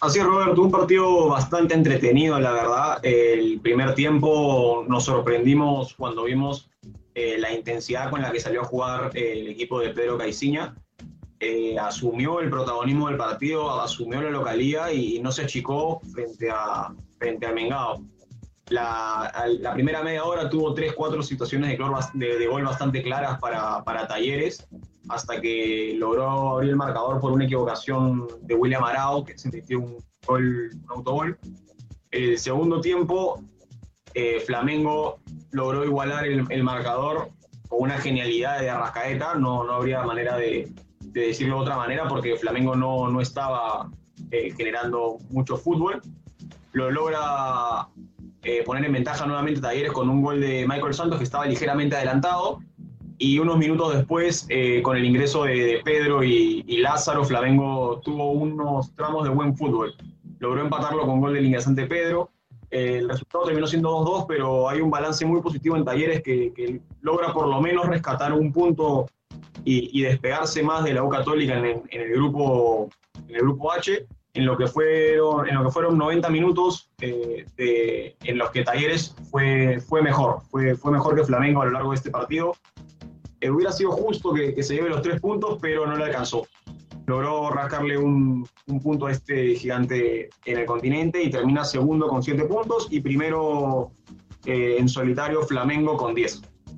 Así es, Roberto, un partido bastante entretenido, la verdad. El primer tiempo nos sorprendimos cuando vimos eh, la intensidad con la que salió a jugar eh, el equipo de Pedro Caiciña. Eh, asumió el protagonismo del partido, asumió la localía y no se achicó frente a, frente a Mengao. La, primera media hora tuvo tres, cuatro situaciones de, de, gol bastante claras para, para, Talleres, hasta que logró abrir el marcador por una equivocación de William Arao, que se metió un, gol, un autogol. El segundo tiempo, eh, Flamengo logró igualar el, el, marcador con una genialidad de Arrascaeta, no, no habría manera de, de, decirlo de otra manera porque Flamengo no, no estaba eh, generando mucho fútbol. Lo logra eh, poner en ventaja nuevamente Talleres con un gol de Michael Santos que estaba ligeramente adelantado y unos minutos después, eh, con el ingreso de, de Pedro y, y, Lázaro, Flamengo tuvo unos tramos de buen fútbol. Logró empatarlo con gol del ingresante Pedro el resultado terminó siendo 2-2, pero hay un balance muy positivo en Talleres que, que logra por lo menos rescatar un punto y, y despegarse más de la U Católica en, en, el grupo, en el grupo H, en lo que fueron, en lo que fueron 90 minutos eh, de, en los que Talleres fue, fue mejor, fue, fue mejor que Flamengo a lo largo de este partido. Eh, hubiera sido justo que, se lleve los tres puntos, pero no le alcanzó logró rascarle un, un, punto a este gigante en el continente y termina segundo con siete puntos y primero eh, en solitario Flamengo con 10.